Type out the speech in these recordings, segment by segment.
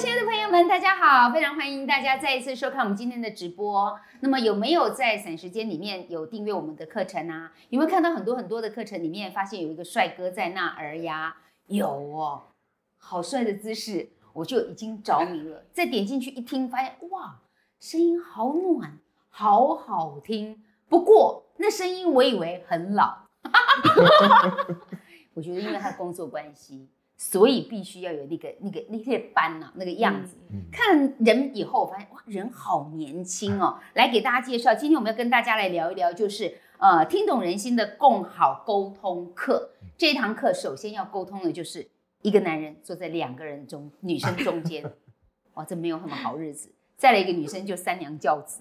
亲爱的朋友们，大家好！非常欢迎大家再一次收看我们今天的直播。那么有没有在散时间里面有订阅我们的课程啊？有没有看到很多很多的课程里面发现有一个帅哥在那儿呀？有哦，好帅的姿势，我就已经着迷了。再点进去一听，发现哇，声音好暖，好好听。不过那声音我以为很老，我觉得因为他工作关系。所以必须要有那个、那个、那些斑呐，那个样子。看人以后，我发现哇，人好年轻哦。来给大家介绍，今天我们要跟大家来聊一聊，就是呃，听懂人心的共好沟通课。这一堂课首先要沟通的就是一个男人坐在两个人中，女生中间，哇，这没有什么好日子。再来一个女生就三娘教子。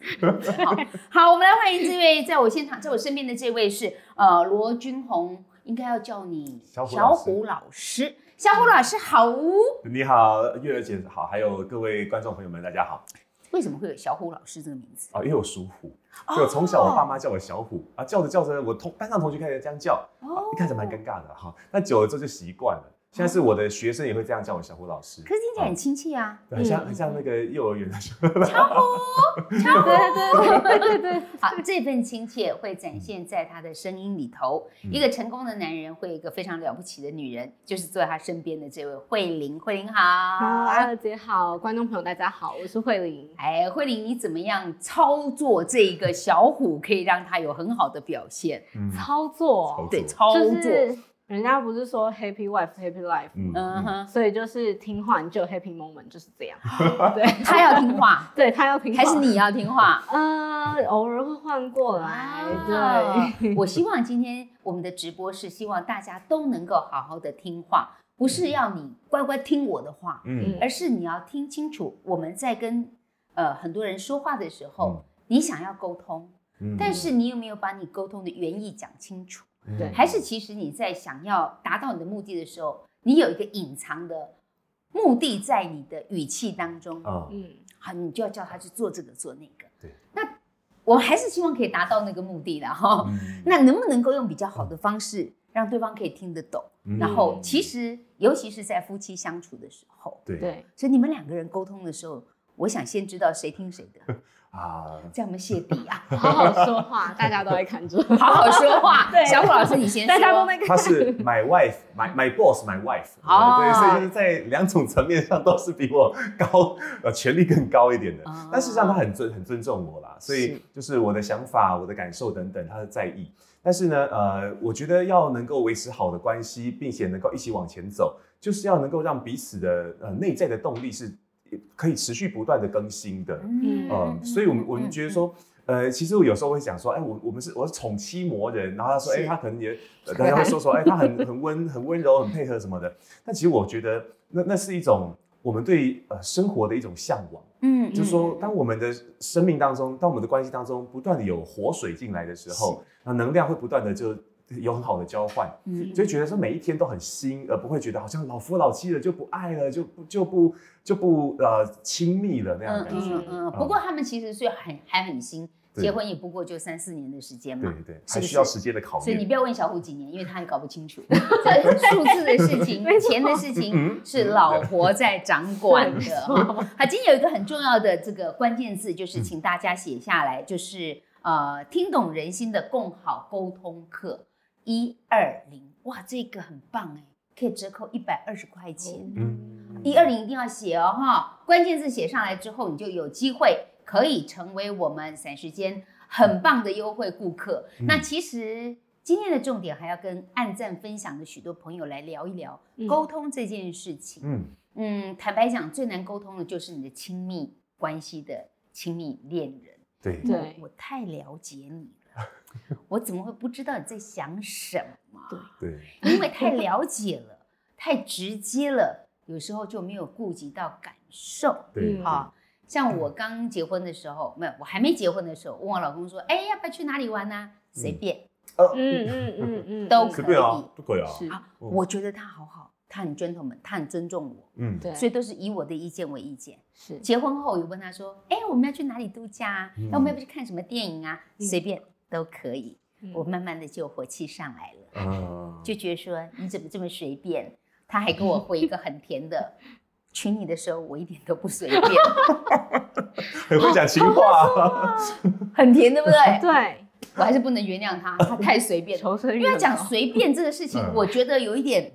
好，好，我们来欢迎这位在我现场，在我身边的这位是呃罗君红，应该要叫你小虎老师。小虎老师好，你好，月儿姐好，还有各位观众朋友们，大家好。为什么会有小虎老师这个名字啊？因为我属虎，就从小我爸妈叫我小虎、哦、啊，叫着叫着，我同班上同学开始这样叫，哦、一开始蛮尴尬的哈，但久了之后就习惯了。现在是我的学生也会这样叫我小虎老师，可是听起来很亲切啊，很像很像那个幼儿园的小虎，小虎，对对对对。对，好，这份亲切会展现在他的声音里头。一个成功的男人会有一个非常了不起的女人，就是坐在他身边的这位慧玲。慧玲好，阿乐姐好，观众朋友大家好，我是慧玲。哎，慧玲，你怎么样操作这个小虎，可以让他有很好的表现？操作，对，操作。人家不是说 happy wife happy life，嗯哼，所以就是听话你就 happy moment 就是这样。对，他要听话，对他要听话，还是你要听话？呃，偶尔会换过来。对，我希望今天我们的直播是希望大家都能够好好的听话，不是要你乖乖听我的话，嗯，而是你要听清楚我们在跟呃很多人说话的时候，你想要沟通，但是你有没有把你沟通的原意讲清楚？对，还是其实你在想要达到你的目的的时候，你有一个隐藏的目的在你的语气当中，嗯，好，你就要叫他去做这个做那个。对，那我还是希望可以达到那个目的的哈。那能不能够用比较好的方式让对方可以听得懂？然后其实尤其是在夫妻相处的时候，对对，所以你们两个人沟通的时候，我想先知道谁听谁的。啊，这样我们谢底啊！好好说话，大家都在看着。好好说话，对，小虎老师你先说。大家都在看。他是 my wife，my my boss，my wife。哦，对，所以就是在两种层面上都是比我高，呃，权力更高一点的。但事实上他很尊很尊重我啦，所以就是我的想法、我的感受等等，他是在意。但是呢，呃，我觉得要能够维持好的关系，并且能够一起往前走，就是要能够让彼此的呃内在的动力是。可以持续不断的更新的，嗯，呃、所以我们我们觉得说，呃，其实我有时候会想说，哎，我我们是我是宠妻魔人，然后他说，哎，他可能也，大家会说说，哎，他很很温很温柔，很配合什么的。但其实我觉得，那那是一种我们对呃生活的一种向往，嗯，就是说，当我们的生命当中，当我们的关系当中不断的有活水进来的时候，那能量会不断的就。有很好的交换，嗯，就觉得说每一天都很新，而不会觉得好像老夫老妻了就不爱了，就不就不就不呃亲密了那样的感觉。嗯嗯，嗯。不过他们其实是很还很新，结婚也不过就三四年的时间嘛。对对，还需要时间的考验。所以你不要问小虎几年，因为他也搞不清楚。这数字的事情、钱的事情是老婆在掌管的。好，今天有一个很重要的这个关键字，就是请大家写下来，就是呃，听懂人心的共好沟通课。一二零，哇，这个很棒哎，可以折扣一百二十块钱。嗯，一二零一定要写哦哈，关键字写上来之后，你就有机会可以成为我们散时间很棒的优惠顾客。嗯、那其实今天的重点还要跟按赞分享的许多朋友来聊一聊沟通这件事情。嗯嗯，坦白讲，最难沟通的就是你的亲密关系的亲密恋人。对对，我太了解你。我怎么会不知道你在想什么？对，因为太了解了，太直接了，有时候就没有顾及到感受。对，好，像我刚结婚的时候，没有，我还没结婚的时候，问我老公说：“哎，要不要去哪里玩呢？”随便，嗯嗯嗯嗯，都可以，都可以啊。啊，我觉得他好好，他很 gentleman，他很尊重我，嗯，对，所以都是以我的意见为意见。是，结婚后有问他说：“哎，我们要去哪里度假？那我们要不要去看什么电影啊？”随便。都可以，我慢慢的就火气上来了，就觉得说你怎么这么随便？他还给我回一个很甜的，娶你的时候我一点都不随便，很会讲情话，很甜，对不对？对，我还是不能原谅他，他太随便了。因为讲随便这个事情，我觉得有一点。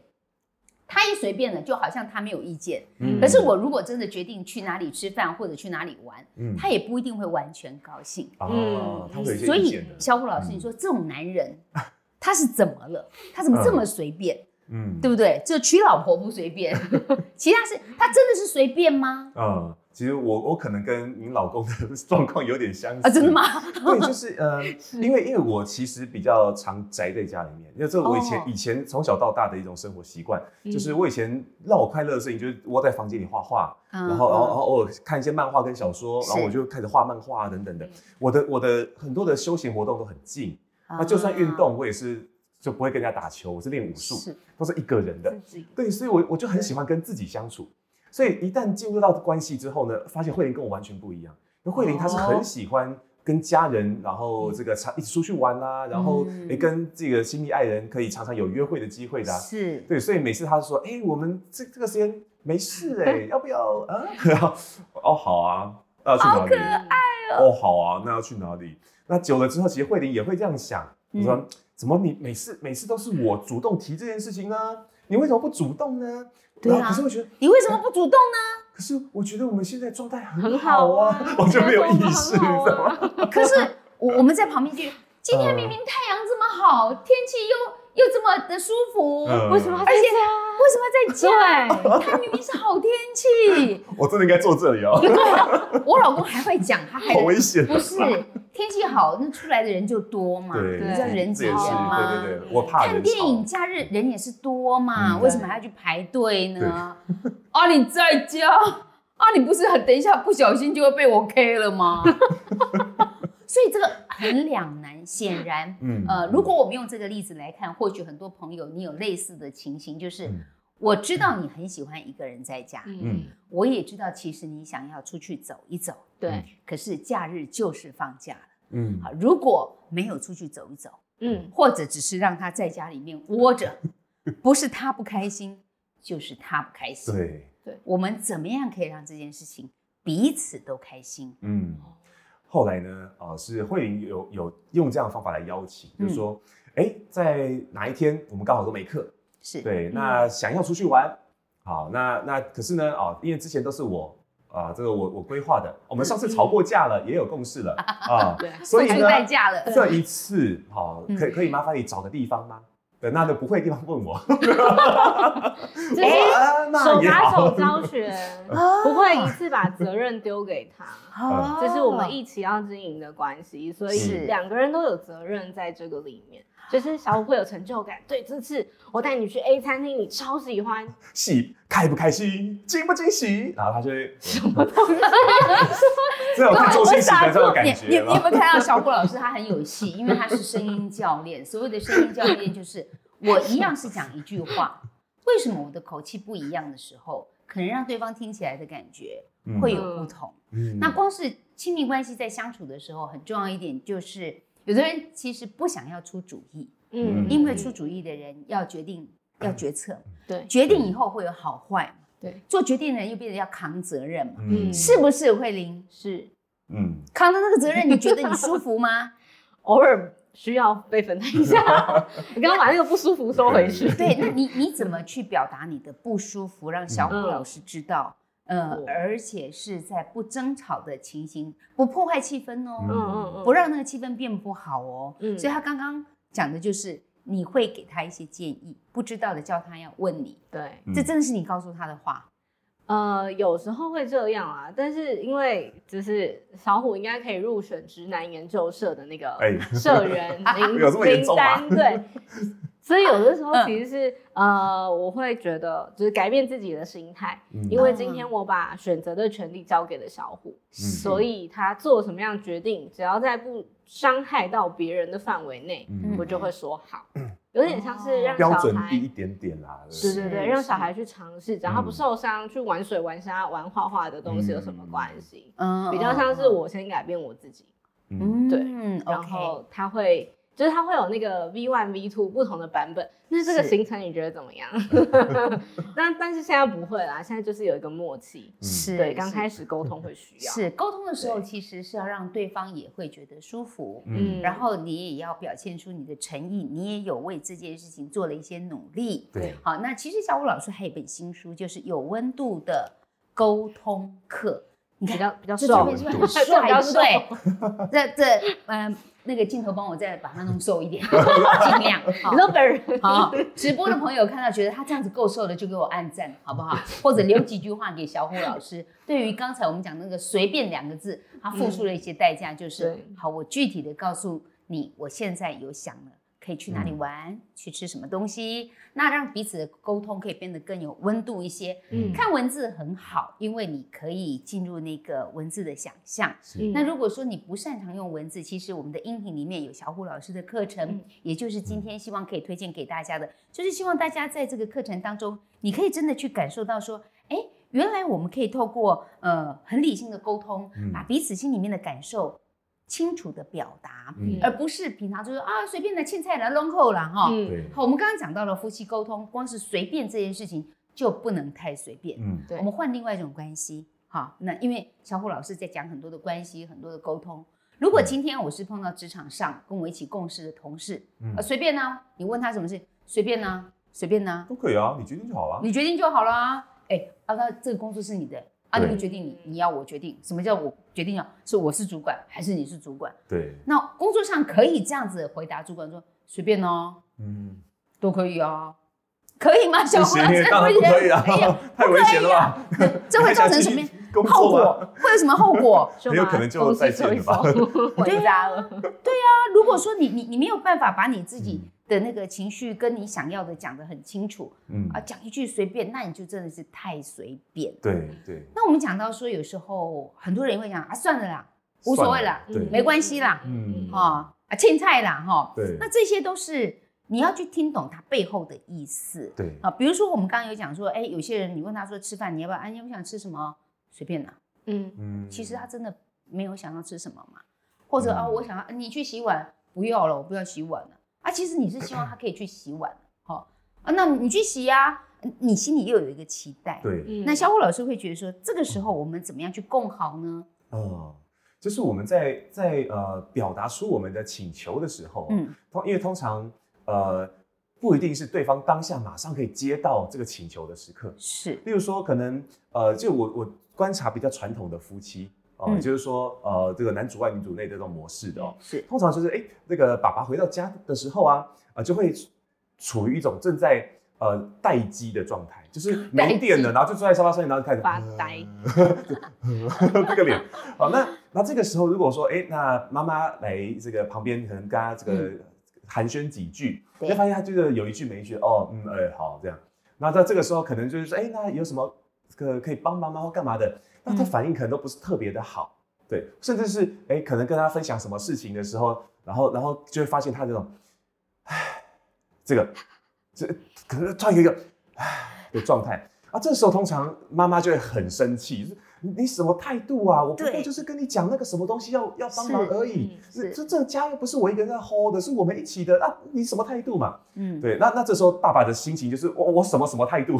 他一随便了，就好像他没有意见。嗯，可是我如果真的决定去哪里吃饭或者去哪里玩，嗯，他也不一定会完全高兴。哦，所以小虎老师，你说这种男人 他是怎么了？他怎么这么随便？嗯，对不对？就娶老婆不随便，其他是他真的是随便吗？嗯。其实我我可能跟您老公的 状况有点相似啊，真的吗？对，就是呃，因为因为我其实比较常宅在家里面，因为这我以前以前从小到大的一种生活习惯，就是我以前让我快乐的事情就是窝在房间里画画，然后然后然后偶尔看一些漫画跟小说，然后我就开始画漫画等等的。我的我的很多的休闲活动都很静，那就算运动我也是就不会跟人家打球，我是练武术，都是一个人的。对，所以我我就很喜欢跟自己相处。所以一旦进入到关系之后呢，发现慧玲跟我完全不一样。因为慧玲她是很喜欢跟家人，然后这个常一起出去玩啦，然后哎跟这个亲密爱人可以常常有约会的机会的。是，对，所以每次她说，哎，我们这这个时间没事 哎，要不要啊？哦，好啊，那要去哪里？好可爱哦。哦，好啊，那要去哪里？那久了之后，其实慧玲也会这样想，你说怎么你每次每次都是我主动提这件事情呢？你为什么不主动呢？对啊，可是我觉得你为什么不主动呢？可是我觉得我们现在状态很好啊，我就没有意识，你知道吗？可是我我们在旁边就，今天明明太阳这么好，天气又又这么的舒服，为什么在家？为什么在家？他明明是好天气，我真的应该坐这里哦。对，我老公还会讲，他还好危险，不是天气好，那出来的人就多嘛，对，你知道人挤人嘛，对对对，我怕看电影假日人也是多嘛，为什么还要去排队呢？啊，你在家啊，你不是很等一下不小心就会被我 K 了吗？所以这个很两难。显然，嗯，呃，如果我们用这个例子来看，或许很多朋友你有类似的情形，就是我知道你很喜欢一个人在家，嗯，我也知道其实你想要出去走一走，对，可是假日就是放假了，嗯，好，如果没有出去走一走，嗯，或者只是让他在家里面窝着，不是他不开心，就是他不开心，对，对，我们怎么样可以让这件事情彼此都开心？嗯。后来呢，呃，是慧玲有有用这样的方法来邀请，嗯、就是说，哎，在哪一天我们刚好都没课，是对，那想要出去玩，嗯、好，那那可是呢，哦，因为之前都是我啊、呃，这个我我规划的，我们上次吵过架了，嗯、也有共识了啊，对，所以呢，这 一次，好，可以可以麻烦你找个地方吗？对，那就不会的地方问我。哎，手把手教学，不会一次把责任丢给他。这是我们一起要经营的关系，所以两个人都有责任在这个里面。就是小虎会有成就感。对，这次我带你去 A 餐厅，你超喜欢。喜，开不开心？惊不惊喜？然后他就会什么东西？这种看周星驰的这种感觉。你你有没有看到小虎老师？他很有戏，因为他是声音教练。所谓的声音教练，就是我一样是讲一句话，为什么我的口气不一样的时候，可能让对方听起来的感觉会有不同。嗯，那光是亲密关系在相处的时候，很重要一点就是。有的人其实不想要出主意，嗯，因为出主意的人要决定，要决策，对，决定以后会有好坏，对，做决定的人又变得要扛责任嘛，嗯，是不是慧玲？是，嗯，扛的那个责任，你觉得你舒服吗？偶尔需要被分担一下，你刚刚把那个不舒服收回去。对，那你你怎么去表达你的不舒服，让小虎老师知道？呃，而且是在不争吵的情形，不破坏气氛哦，嗯嗯嗯，不让那个气氛变不好哦，嗯，所以他刚刚讲的就是你会给他一些建议，不知道的叫他要问你，对，这真的是你告诉他的话，呃，有时候会这样啊，但是因为就是小虎应该可以入选直男研究社的那个社员 名名单，对。所以有的时候其实是、嗯、呃，我会觉得就是改变自己的心态，嗯、因为今天我把选择的权利交给了小虎，嗯、所以他做什么样的决定，只要在不伤害到别人的范围内，嗯、我就会说好。嗯、有点像是让小孩标准低一点点啦，对对对，让小孩去尝试，只要他不受伤，去玩水、玩沙、玩画画的东西有什么关系？嗯，比较像是我先改变我自己，嗯，对，然后他会。就是它会有那个 V one V two 不同的版本。那这个行程你觉得怎么样？那但是现在不会啦，现在就是有一个默契，是对，刚开始沟通会需要。是沟通的时候，其实是要让对方也会觉得舒服，嗯，然后你也要表现出你的诚意，你也有为这件事情做了一些努力，对。好，那其实小武老师还有一本新书，就是有温度的沟通课。你比较比较瘦，是不是很帅？对，这这嗯。那个镜头帮我再把它弄瘦一点，尽量。你说本人好，直播的朋友看到觉得他这样子够瘦的，就给我按赞，好不好？或者留几句话给小虎老师。对于刚才我们讲那个“随便”两个字，他付出了一些代价，就是、嗯、好，我具体的告诉你，我现在有想了。可以去哪里玩？嗯、去吃什么东西？那让彼此的沟通可以变得更有温度一些。嗯，看文字很好，因为你可以进入那个文字的想象。是。那如果说你不擅长用文字，其实我们的音频里面有小虎老师的课程，嗯、也就是今天希望可以推荐给大家的，就是希望大家在这个课程当中，你可以真的去感受到说，哎，原来我们可以透过呃很理性的沟通，把彼此心里面的感受。清楚的表达，嗯、而不是平常就是啊随便的青菜来弄扣了哈。嗯，好，我们刚刚讲到了夫妻沟通，光是随便这件事情就不能太随便。嗯，对。我们换另外一种关系，好，那因为小虎老师在讲很多的关系，很多的沟通。如果今天我是碰到职场上跟我一起共事的同事，嗯，啊随便呢，你问他什么事，随便呢，随便呢，都可以啊，你决定就好了。你决定就好了啊，哎，啊，那这个工作是你的。啊！你不决定你，你要我决定？什么叫我决定啊？是我是主管还是你是主管？对。那工作上可以这样子回答主管说随便哦，嗯，都可以啊，可以吗？小虎老师，当然不可以啊，太危险了吧？这会造成什么 后果？会有什么后果？很有可能就再见了吧？回家了。对啊，如果说你你你没有办法把你自己。的那个情绪跟你想要的讲得很清楚，嗯啊，讲一句随便，那你就真的是太随便。对对。那我们讲到说，有时候很多人会讲啊，算了啦，无所谓啦，对，没关系啦，嗯哈啊，青菜啦哈。对。那这些都是你要去听懂它背后的意思。对。啊，比如说我们刚刚有讲说，哎，有些人你问他说吃饭你要不要？哎，你不想吃什么？随便啦。嗯嗯。其实他真的没有想要吃什么嘛，或者啊，我想要你去洗碗，不要了，我不要洗碗了。啊，其实你是希望他可以去洗碗，好啊，那你去洗呀，你心里又有一个期待，对，那小虎老师会觉得说，这个时候我们怎么样去共好呢？哦，就是我们在在呃表达出我们的请求的时候，嗯，通因为通常呃不一定是对方当下马上可以接到这个请求的时刻，是，例如说可能呃就我我观察比较传统的夫妻。哦，也就是说，呃，这个男主外女主内这种模式的哦，是。通常就是，哎，这个爸爸回到家的时候啊，啊，就会处于一种正在呃待机的状态，就是没电了，然后就坐在沙发上，然后就开始发呆，这个脸。好，那那这个时候如果说，哎，那妈妈来这个旁边，可能跟他这个寒暄几句，就发现他就是有一句没一句，哦，嗯，哎，好，这样。那在这个时候，可能就是说，哎，那有什么这个可以帮妈妈或干嘛的？那他反应可能都不是特别的好，对，甚至是哎，可能跟他分享什么事情的时候，然后然后就会发现他这种，唉，这个，这可能突然有一个唉的状态啊，这时候通常妈妈就会很生气。你什么态度啊？我不过就是跟你讲那个什么东西要要帮忙而已。是，这这个家又不是我一个人在 hold 的，是我们一起的。那你什么态度嘛？嗯，对。那那这时候爸爸的心情就是我我什么什么态度？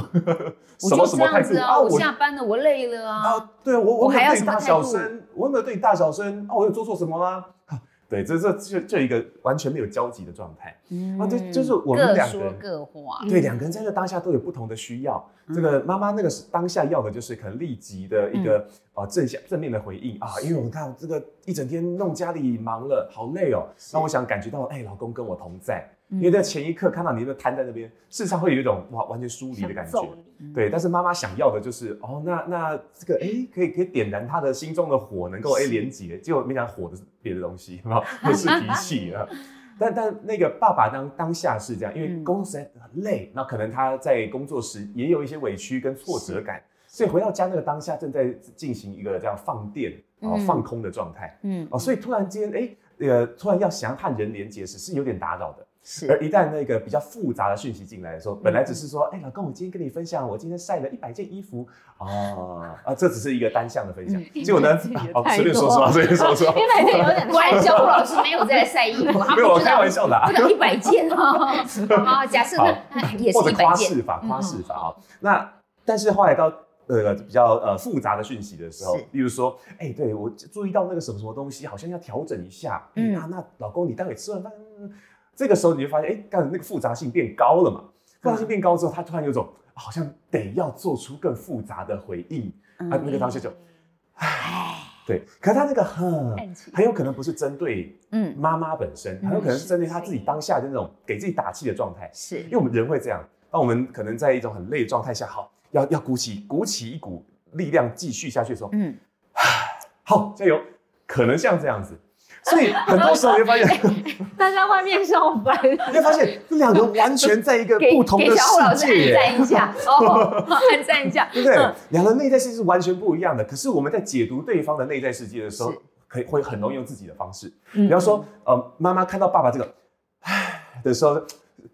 什么什么态度啊？我下班了，我累了啊。啊，对啊，我我还要对你大小声，我有没有对你大小声？啊，我有做错什么吗？对，这这就就一个完全没有交集的状态。嗯，啊，对就是我们两个人各说各话。对，两个人在这当下都有不同的需要。这个妈妈那个是当下要的就是可能立即的一个啊正向正面的回应啊，因为我们看这个一整天弄家里忙了，好累哦。那我想感觉到，哎，老公跟我同在。因为在前一刻看到你那瘫在那边，事实上会有一种哇完全疏离的感觉。对，但是妈妈想要的就是哦，那那这个哎，可以可以点燃他的心中的火，能够哎连接，结果没想到火的是别的东西，不 是脾气啊。但但那个爸爸当当下是这样，因为工作实在很累，那可能他在工作时也有一些委屈跟挫折感，所以回到家那个当下正在进行一个这样放电啊放空的状态。嗯哦，所以突然间哎，呃，突然要想要和人连接时是有点打扰的。是。而一旦那个比较复杂的讯息进来的时候，本来只是说，哎，老公，我今天跟你分享，我今天晒了一百件衣服，哦，啊，这只是一个单向的分享。结果呢，哦，随便说说，随便 说说。一百件有点多。小顾老师没有在晒衣服，没有，我开玩笑的。不到一百件哦。好，假设那也是一百件。夸饰法，夸饰法啊。那但是后来到。呃，比较呃复杂的讯息的时候，例如说，哎，对我注意到那个什么什么东西，好像要调整一下。嗯，那那老公，你待会吃完饭，这个时候你就发现，哎，刚才那个复杂性变高了嘛？复杂性变高之后，他突然有种好像得要做出更复杂的回应。啊，那个当时就，唉，对。可是他那个很很有可能不是针对嗯妈妈本身，很有可能是针对他自己当下的那种给自己打气的状态。是，因为我们人会这样，当我们可能在一种很累的状态下，好。要要鼓起鼓起一股力量继续下去的时候，嗯，好，加油，可能像这样子，所以很多时候你会发现，大家外面上班，你会发现这两个完全在一个 不同的世界耶，按赞一下。哦，按赞一下，对不对？两个内在世界是完全不一样的，可是我们在解读对方的内在世界的时候，可以会很容易用自己的方式，比方说，呃，妈妈看到爸爸这个唉 的时候，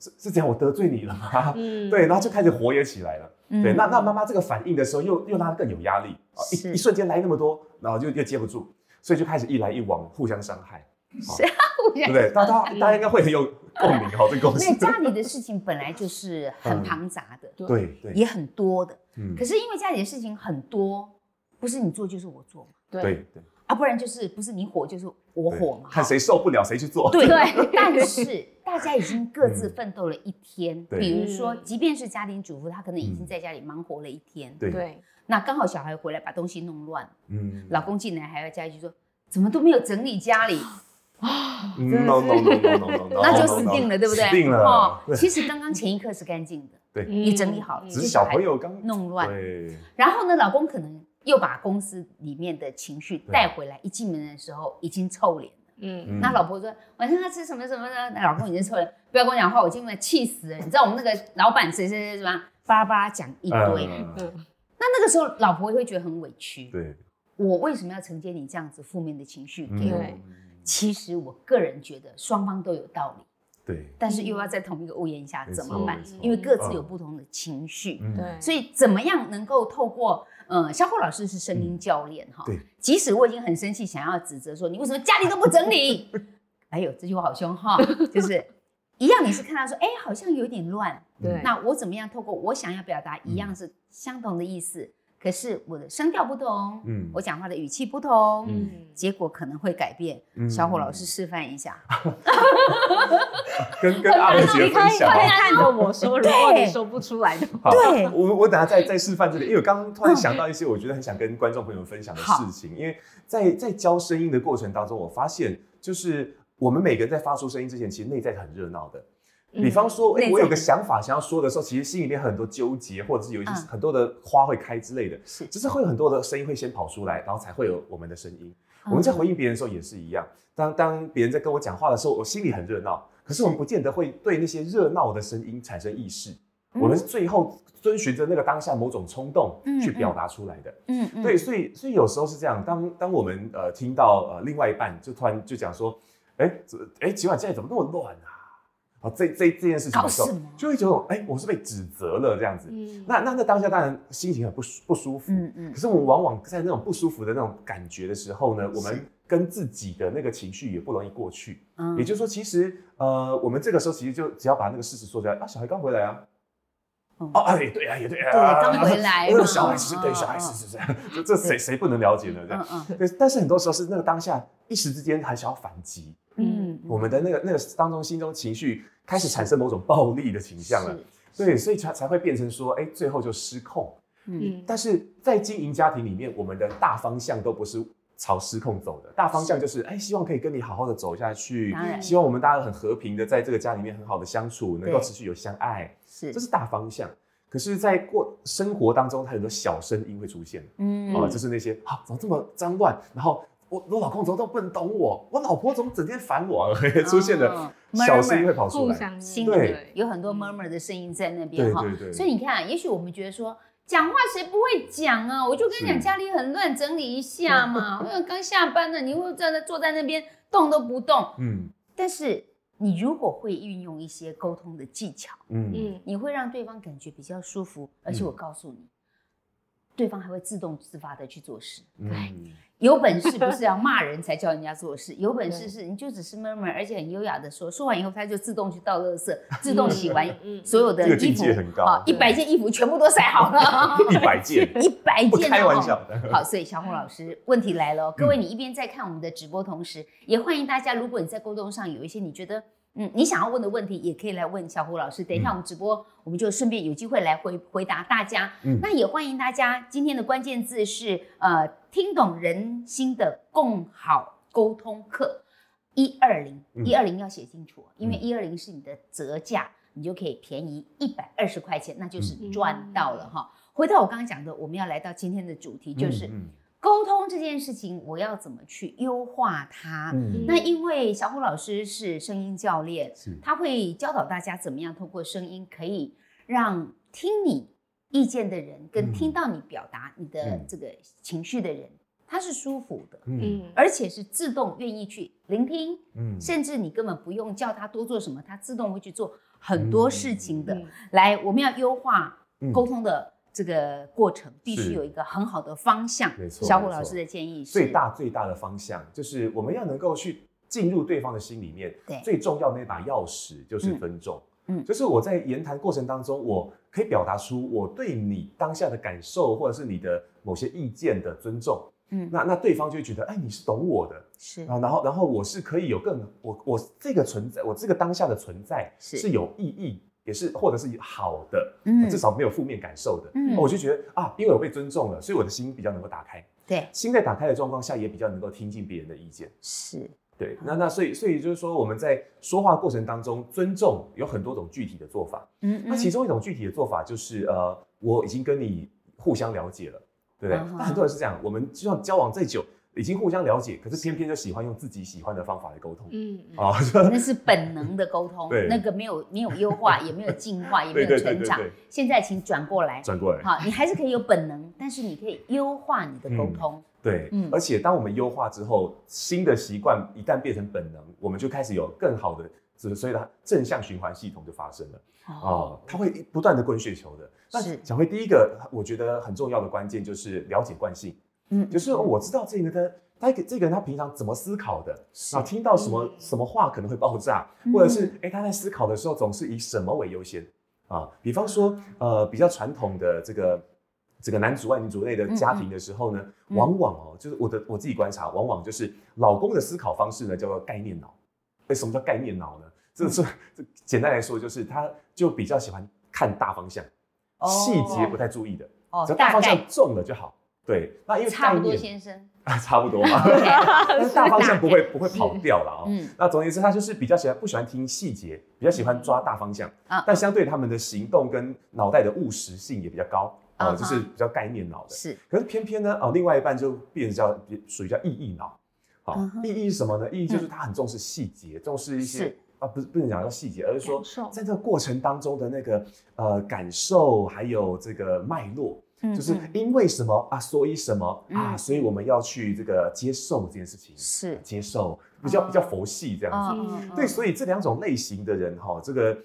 是是这样，我得罪你了吗？嗯，对，然后就开始活跃起来了。对，那那妈妈这个反应的时候，又又让他更有压力。啊！一一瞬间来那么多，然后就又接不住，所以就开始一来一往，互相伤害，是啊，互相，对不对？大家大家应该会很有共鸣哈，这个公司。因为家里的事情本来就是很庞杂的，对对，也很多的。嗯，可是因为家里的事情很多，不是你做就是我做嘛，对对。啊，不然就是不是你火就是我火嘛，看谁受不了谁去做。对，但是大家已经各自奋斗了一天。比如说，即便是家庭主妇，她可能已经在家里忙活了一天。对，那刚好小孩回来把东西弄乱，嗯，老公进来还要加一句说，怎么都没有整理家里？啊？No no no no no no，那就死定了，对不对？死定了。其实刚刚前一刻是干净的，对，你整理好了，只是小朋友刚弄乱。对，然后呢，老公可能。又把公司里面的情绪带回来，一进门的时候已经臭脸了。嗯，那老婆说晚上要吃什么什么？的，那老公已经臭脸，不要跟我讲话，我今天气死了。你知道我们那个老板谁谁谁什么？巴拉巴拉讲一堆，那那个时候老婆会觉得很委屈。对，我为什么要承接你这样子负面的情绪给我？其实我个人觉得双方都有道理。对，但是又要在同一个屋檐下怎么办？因为各自有不同的情绪。对，所以怎么样能够透过？嗯，小虎老师是声音教练哈。对，即使我已经很生气，想要指责说你为什么家里都不整理？哎呦，这句话好凶哈！就是一样，你是看到说，哎，好像有点乱。对，那我怎么样透过我想要表达一样是相同的意思？可是我的声调不同，嗯，我讲话的语气不同，嗯，结果可能会改变。小虎老师示范一下，跟跟阿文姐分享，看着我说，如果你说不出来的话，对，我我等下再再示范这里，因为我刚刚突然想到一些我觉得很想跟观众朋友分享的事情，因为在在教声音的过程当中，我发现就是我们每个人在发出声音之前，其实内在很热闹的。比方说，哎，我有个想法想要说的时候，其实心里面很多纠结，或者是有一些很多的花会开之类的，是，只是会有很多的声音会先跑出来，然后才会有我们的声音。我们在回应别人的时候也是一样，当当别人在跟我讲话的时候，我心里很热闹，可是我们不见得会对那些热闹的声音产生意识。我们是最后遵循着那个当下某种冲动去表达出来的。嗯嗯，对，所以所以有时候是这样，当当我们呃听到呃另外一半就突然就讲说，哎，哎，今晚现在怎么那么乱啊？哦，这这这件事情的时候，就会觉得，哎，我是被指责了这样子。嗯，那那那当下当然心情很不舒不舒服。嗯嗯。可是我们往往在那种不舒服的那种感觉的时候呢，我们跟自己的那个情绪也不容易过去。嗯。也就是说，其实呃，我们这个时候其实就只要把那个事实说出来啊，小孩刚回来啊。哦，哎，对啊，也对啊。对，刚回来。因 为小孩是对小孩是是这样，这这谁谁不能了解呢？这样。对，但是很多时候是那个当下一时之间还想要反击。嗯。我们的那个那个当中心中情绪。开始产生某种暴力的倾向了，对，所以才才会变成说，哎，最后就失控。嗯，但是在经营家庭里面，我们的大方向都不是朝失控走的，大方向就是，哎，希望可以跟你好好的走下去，希望我们大家很和平的在这个家里面很好的相处，能够持续有相爱，是，这是大方向。可是，在过生活当中，它很多小声音会出现，嗯，哦，就是那些，啊，怎么这么脏乱，然后。我我老公怎么都不能懂我，我老婆怎么整天烦我，出现的小声音会跑出来，对，有很多 murmur 的声音在那边哈。对对。对。所以你看，也许我们觉得说，讲话谁不会讲啊？我就跟你讲，家里很乱，整理一下嘛。我刚下班了，你会在那坐在那边动都不动。嗯。但是你如果会运用一些沟通的技巧，嗯嗯，你会让对方感觉比较舒服，而且我告诉你，嗯、对方还会自动自发的去做事。对，嗯、有本事不是要 骂人才叫人家做事，有本事是你就只是 murmur，而且很优雅的说，说完以后他就自动去倒垃圾，自动洗完所有的衣服，啊，一百件衣服全部都晒好了，一百件，一百件，开玩笑的。好，所以小红老师，问题来了，各位你一边在看我们的直播，同时也欢迎大家，如果你在沟通上有一些你觉得。嗯，你想要问的问题也可以来问小虎老师。等一下我们直播，嗯、我们就顺便有机会来回回答大家。嗯，那也欢迎大家。今天的关键字是呃，听懂人心的共好沟通课一二零一二零要写清楚，因为一二零是你的折价，你就可以便宜一百二十块钱，那就是赚到了哈。嗯、回到我刚刚讲的，我们要来到今天的主题，就是。沟通这件事情，我要怎么去优化它？嗯，那因为小虎老师是声音教练，他会教导大家怎么样通过声音，可以让听你意见的人跟听到你表达你的这个情绪的人，嗯、他是舒服的，嗯，而且是自动愿意去聆听，嗯，甚至你根本不用叫他多做什么，他自动会去做很多事情的。嗯、来，我们要优化沟通的。这个过程必须有一个很好的方向。没错，小虎老师的建议是：最大最大的方向就是我们要能够去进入对方的心里面。对，最重要的那把钥匙就是尊重。嗯，就是我在言谈过程当中，我可以表达出我对你当下的感受，或者是你的某些意见的尊重。嗯，那那对方就会觉得，哎，你是懂我的。是啊，然后然后我是可以有更我我这个存在，我这个当下的存在是有意义。也是，或者是好的，嗯，至少没有负面感受的，嗯，我就觉得啊，因为我被尊重了，所以我的心比较能够打开，对，心在打开的状况下，也比较能够听进别人的意见，是，对，那那所以所以就是说，我们在说话过程当中，尊重有很多种具体的做法，嗯，那其中一种具体的做法就是，呃，我已经跟你互相了解了，对不对？那很多人是这样，我们就算交往再久。已经互相了解，可是偏偏就喜欢用自己喜欢的方法来沟通。嗯啊，那是本能的沟通，那个没有没有优化，也没有进化，也没有成长。现在请转过来，转过来。好，你还是可以有本能，但是你可以优化你的沟通。对，嗯。而且当我们优化之后，新的习惯一旦变成本能，我们就开始有更好的，所以它正向循环系统就发生了。哦，它会不断的滚雪球的。是。小辉，第一个我觉得很重要的关键就是了解惯性。嗯，就是我知道这个他他这个人他平常怎么思考的，是啊，听到什么什么话可能会爆炸，嗯、或者是哎他在思考的时候总是以什么为优先啊？比方说呃比较传统的这个这个男主外女主内的家庭的时候呢，往往哦就是我的我自己观察，往往就是老公的思考方式呢叫做概念脑。哎，什么叫概念脑呢？这是这简单来说就是他就比较喜欢看大方向，哦、细节不太注意的，哦，只要大方向中了就好。对，那因为差不多先生啊，差不多嘛，但是大方向不会不会跑掉了啊。嗯，那总而言之，他就是比较喜欢不喜欢听细节，比较喜欢抓大方向啊。但相对他们的行动跟脑袋的务实性也比较高啊，就是比较概念脑的。是，可是偏偏呢，哦，另外一半就变成叫属于叫意义脑。好，意义是什么呢？意义就是他很重视细节，重视一些啊，不是不能讲叫细节，而是说在这个过程当中的那个呃感受，还有这个脉络。就是因为什么啊，所以什么啊，所以我们要去这个接受这件事情，是。接受，比较比较佛系这样子。对，所以这两种类型的人哈，这个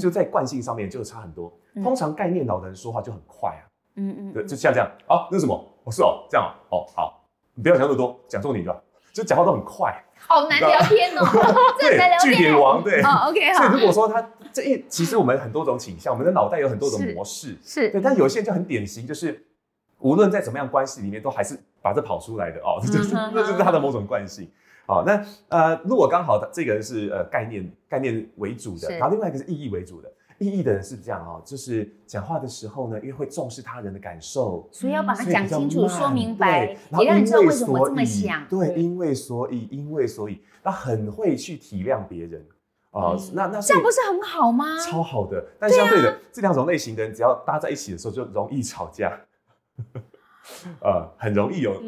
就在惯性上面就差很多。通常概念脑的人说话就很快啊，嗯嗯，对，就像这样啊，那什么，哦是哦，这样哦，好，你不要讲那么多，讲重点就好，就讲话都很快。好难聊天哦，对，据点王，对，OK，好。所以如果说他这一，其实我们很多种倾向，我们的脑袋有很多种模式，是。对，但有些人就很典型，就是无论在怎么样关系里面，都还是把这跑出来的哦，这就是这就是他的某种惯性。好，那呃，如果刚好这个人是呃概念概念为主的，然后另外一个是意义为主的。意义的人是这样哦，就是讲话的时候呢，因为会重视他人的感受，所以要把它讲清楚、说明白，也让你知道为什么这么想。对，因为所以，因为所以，他很会去体谅别人啊。那那这样不是很好吗？超好的，但相对的，这两种类型的人，只要搭在一起的时候，就容易吵架，呃，很容易有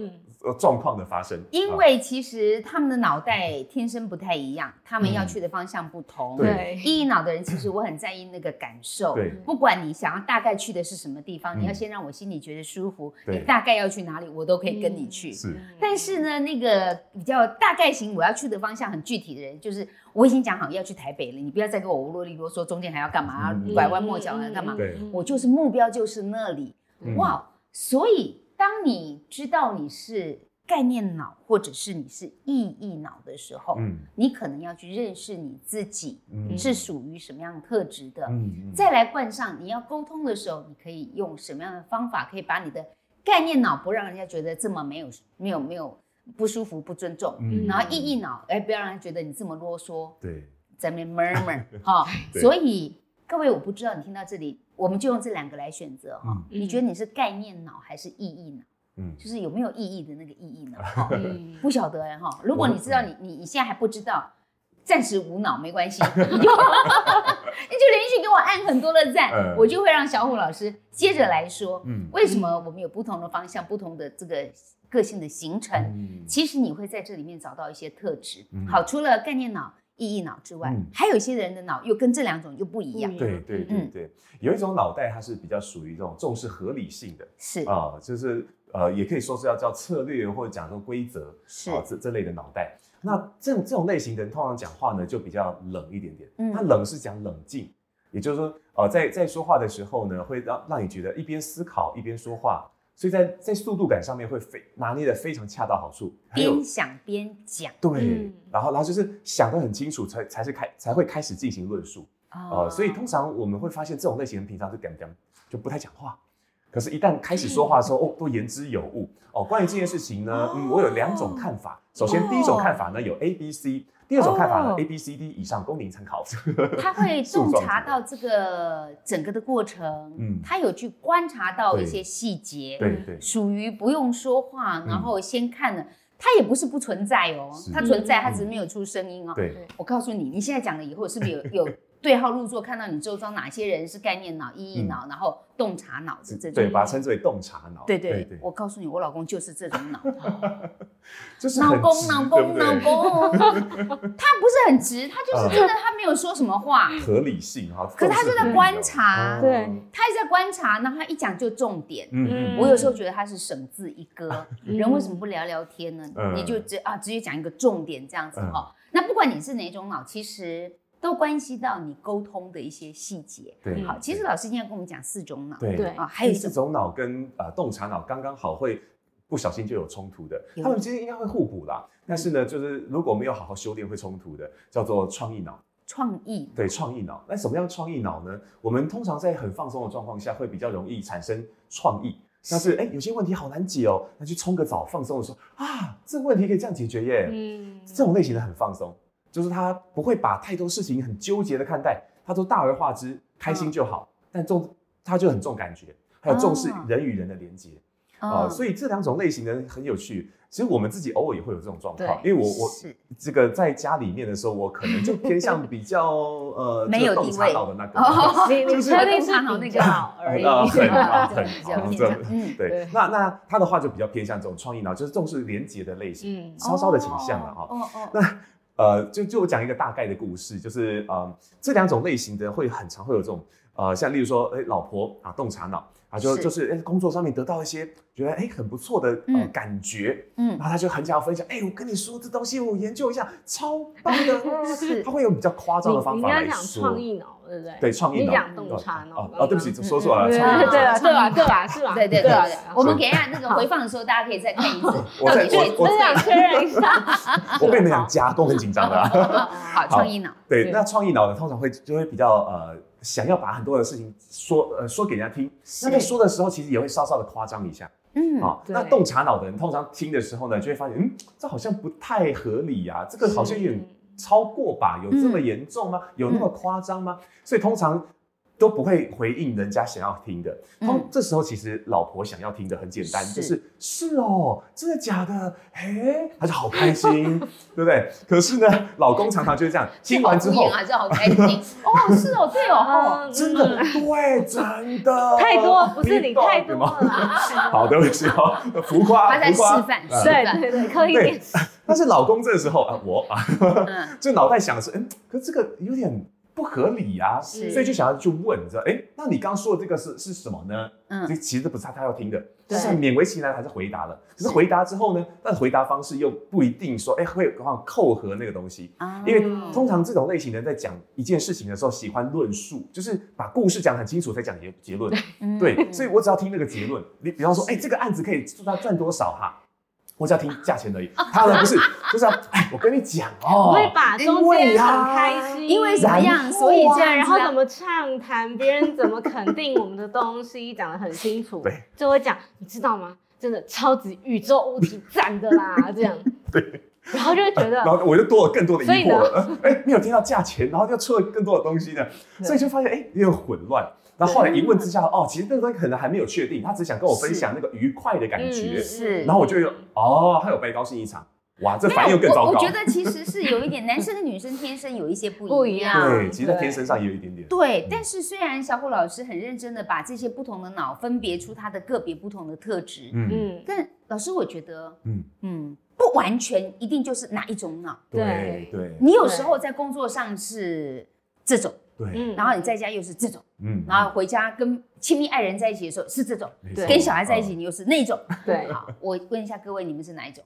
状况的发生，因为其实他们的脑袋天生不太一样，他们要去的方向不同。对，意义脑的人其实我很在意那个感受。对，不管你想要大概去的是什么地方，你要先让我心里觉得舒服。你大概要去哪里，我都可以跟你去。是，但是呢，那个比较大概型我要去的方向很具体的人，就是我已经讲好要去台北了，你不要再跟我啰里啰嗦，中间还要干嘛？拐弯抹角还要干嘛？对，我就是目标就是那里。哇，所以。当你知道你是概念脑，或者是你是意义脑的时候，嗯，你可能要去认识你自己，是属于什么样的特质的，嗯，再来冠上你要沟通的时候，你可以用什么样的方法，可以把你的概念脑不让人家觉得这么没有、没有、没有不舒服、不尊重，嗯，然后意义脑，哎，不要让人觉得你这么啰嗦，对，在那边 murmur，哈，所以各位，我不知道你听到这里。我们就用这两个来选择哈，你觉得你是概念脑还是意义脑？嗯，就是有没有意义的那个意义脑？嗯，不晓得哎哈。如果你知道你你你现在还不知道，暂时无脑没关系，你就你就连续给我按很多的赞，我就会让小虎老师接着来说，嗯，为什么我们有不同的方向、不同的这个个性的形成？其实你会在这里面找到一些特质。好，除了概念脑。意义脑之外，嗯、还有一些人的脑又跟这两种又不一样。对对对对，有一种脑袋它是比较属于这种重视合理性的，是啊、呃，就是呃，也可以说是要叫策略或者讲说规则，是啊、呃，这这类的脑袋。那这种这种类型的人通常讲话呢就比较冷一点点，嗯，他冷是讲冷静，也就是说，呃，在在说话的时候呢，会让让你觉得一边思考一边说话。所以在在速度感上面会非拿捏的非常恰到好处，边想边讲，对，然后然后就是想得很清楚才才是开才会开始进行论述，呃，所以通常我们会发现这种类型人平常是讲讲就不太讲话，可是，一旦开始说话的时候，哦，都言之有物哦。关于这件事情呢，嗯，我有两种看法。首先，第一种看法呢有 A、B、C。第二种看法呢，A、B、C、D 以上供您参考。他会洞察到这个整个的过程，嗯，他有去观察到一些细节，对对，属于不用说话，然后先看了，他也不是不存在哦，他存在，他只是没有出声音哦。对，我告诉你，你现在讲了以后，是不是有有？对号入座，看到你周遭哪些人是概念脑、意义脑，然后洞察脑子这种，对，把它称之为洞察脑。对对对，我告诉你，我老公就是这种脑，就是脑公老公老公，他不是很直，他就是真的，他没有说什么话，合理性哈。可是他就在观察，对，他一直在观察，然后他一讲就重点。嗯，我有时候觉得他是省字一哥，人为什么不聊聊天呢？你就直啊直接讲一个重点这样子哈。那不管你是哪种脑，其实。都关系到你沟通的一些细节。对，好，其实老师今天要跟我们讲四种脑。对啊，还有四种脑跟呃洞察脑刚刚好会不小心就有冲突的，他们其实应该会互补啦。但是呢，就是如果没有好好修炼会冲突的，叫做创意脑。创意。对，创意脑。那什么样创意脑呢？我们通常在很放松的状况下会比较容易产生创意。但是哎，有些问题好难解哦，那去冲个澡放松的时候啊，这个问题可以这样解决耶。嗯，这种类型的很放松。就是他不会把太多事情很纠结的看待，他都大而化之，开心就好。嗯、但重他就很重感觉，还有重视人与人的连接啊。所以这两种类型的人很有趣。其实我们自己偶尔也会有这种状况，因为我我这个在家里面的时候，我可能就偏向比较呃没有洞察到的那个，就是洞察脑那个好而已，很很好，嗯，对。那那他的话就比较偏向这种创意脑，就是重视连接的类型，嗯，稍稍的倾向了哈。哦哦，那。呃，就就我讲一个大概的故事，就是呃，这两种类型的会很常会有这种呃，像例如说，哎，老婆啊，洞察脑啊，就就是哎，工作上面得到一些觉得哎很不错的呃感觉，嗯，然后他就很想要分享，哎，我跟你说这东西我研究一下，超棒的，是，他会有比较夸张的方法来说。你讲创意脑，对不对？对，创意脑。你讲洞察脑。哦，对不起，说错了。对啊，对啊，对啊，对啊，是吧？对对对，我们给一下那个回放的时候，大家可以再看一次。我 再我我想确认一下。我跟你们讲，加都很紧张的。好，创意脑。对，那创意脑呢，通常会就会比较呃。想要把很多的事情说呃说给人家听，那在说的时候其实也会稍稍的夸张一下，嗯啊，那洞察脑的人通常听的时候呢，就会发现，嗯，这好像不太合理呀，这个好像有点超过吧？有这么严重吗？有那么夸张吗？所以通常都不会回应人家想要听的。嗯，这时候其实老婆想要听的很简单，是就是是哦，真的假的？嘿，他就好开心，对不对？可是呢，老公常常就是这样，听完之后还是好开心。哦，是哦，对哦，真的对，真的太多，不是你太多了。好，对不起哦，浮夸，他在示范，对对对，可以点。但是老公这个时候啊，我啊，就脑袋想的是，嗯，可是这个有点。不合理啊，所以就想要去问，你知道？哎，那你刚刚说的这个是是什么呢？嗯，这其实不是他他要听的，但是勉为其难还是回答了。可是回答之后呢，但回答方式又不一定说，哎，会往扣合那个东西。因为通常这种类型的人在讲一件事情的时候，喜欢论述，就是把故事讲得很清楚才讲结结论。对，所以我只要听那个结论。你比方说，哎，这个案子可以说他赚多少哈？我只要听价钱而已，他呢不是，就是要，哎，我跟你讲哦，会把中间很开心，因为怎么样，所以这样，然后怎么畅谈，别人怎么肯定我们的东西，讲得很清楚，对，就会讲，你知道吗？真的超级宇宙物体赞的啦，这样，对，然后就会觉得，然后我就多了更多的疑惑了，哎，没有听到价钱，然后就出了更多的东西呢，所以就发现，哎，有点混乱。然后后来一问之下，哦，其实那个东西可能还没有确定，他只想跟我分享那个愉快的感觉。是。然后我就有，哦，他有白高兴一场，哇，这反应又更糟糕。我觉得其实是有一点，男生跟女生天生有一些不一样。对，其实在天生上也有一点点。对，但是虽然小虎老师很认真的把这些不同的脑分别出它的个别不同的特质，嗯，但老师我觉得，嗯嗯，不完全一定就是哪一种脑。对对。你有时候在工作上是这种。对，然后你在家又是这种，嗯，然后回家跟亲密爱人在一起的时候是这种，对，跟小孩在一起你又是那种，对，好，我问一下各位，你们是哪一种？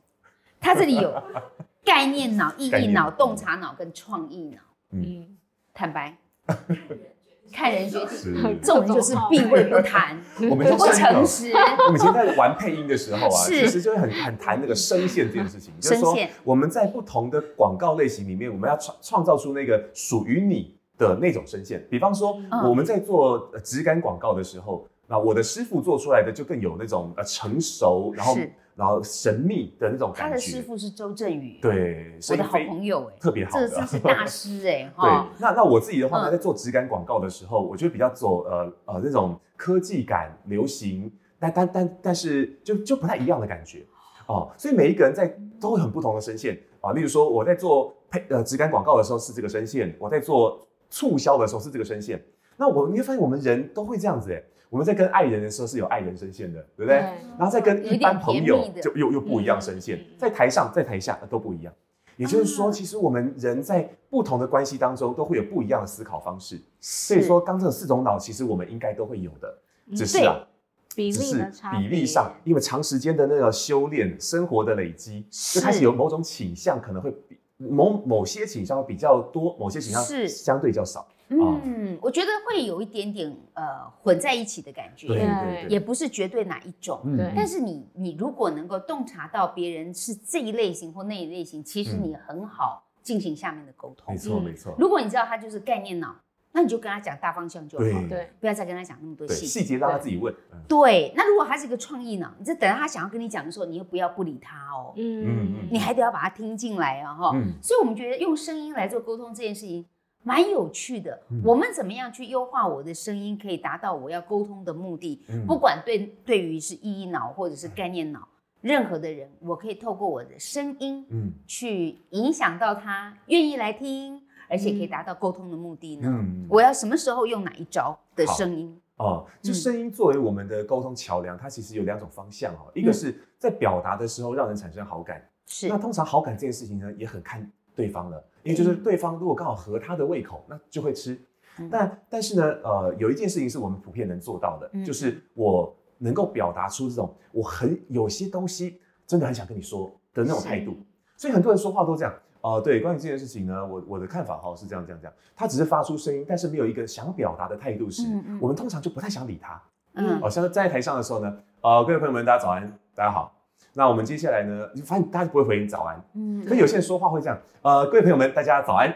他这里有 概念脑、意义脑、洞察脑跟创意脑，嗯，坦白，看人决定，这种就是避讳不谈，我们不诚实。我们以前在玩配音的时候啊，其实就会很很谈那个声线这件事情，就是说我们在不同的广告类型里面，我们要创创造出那个属于你。的那种声线，比方说我们在做质感广告的时候，那我的师傅做出来的就更有那种呃成熟，然后然后神秘的那种感觉。他的师傅是周振宇，对，我的好朋友哎，特别好的，这是大师哎。对，那那我自己的话呢，在做质感广告的时候，我就比较走呃呃那种科技感、流行，但但但但是就就不太一样的感觉哦。所以每一个人在都会很不同的声线啊。例如说我在做配呃质感广告的时候是这个声线，我在做。促销的时候是这个声线，那我你会发现我们人都会这样子哎，我们在跟爱人的时候是有爱人声线的，对不对？然后再跟一般朋友就又又不一样声线，在台上在台下都不一样。也就是说，其实我们人在不同的关系当中都会有不一样的思考方式。所以说，刚这四种脑其实我们应该都会有的，只是啊，比例的差别，比例上，因为长时间的那个修炼、生活的累积，就开始有某种倾向，可能会比。某某些倾向比较多，某些倾向是相对较少。嗯，我觉得会有一点点呃混在一起的感觉，对对对，也不是绝对哪一种。对，但是你你如果能够洞察到别人是这一类型或那一类型，其实你很好进行下面的沟通。没错没错。如果你知道他就是概念脑。那你就跟他讲大方向就好，对，不要再跟他讲那么多细节，细节让他自己问。对，那如果他是一个创意脑，你就等到他想要跟你讲的时候，你又不要不理他哦，嗯嗯，你还得要把他听进来啊哈。所以我们觉得用声音来做沟通这件事情蛮有趣的。我们怎么样去优化我的声音，可以达到我要沟通的目的？不管对对于是意义脑或者是概念脑，任何的人，我可以透过我的声音，嗯，去影响到他愿意来听。而且可以达到沟通的目的呢？嗯，我要什么时候用哪一招的声音？哦，就声音作为我们的沟通桥梁，它其实有两种方向哦。一个是在表达的时候让人产生好感，是。那通常好感这件事情呢，也很看对方了，因为就是对方如果刚好合他的胃口，那就会吃。但但是呢，呃，有一件事情是我们普遍能做到的，就是我能够表达出这种我很有些东西真的很想跟你说的那种态度。所以很多人说话都这样。哦、呃，对，关于这件事情呢，我我的看法哈是这样这样这样，他只是发出声音，但是没有一个想表达的态度时，嗯嗯、我们通常就不太想理他。嗯，哦，像是在台上的时候呢，呃，各位朋友们，大家早安，大家好。那我们接下来呢，你发现大家不会回应早安，嗯，可有些人说话会这样，呃，各位朋友们，大家早安。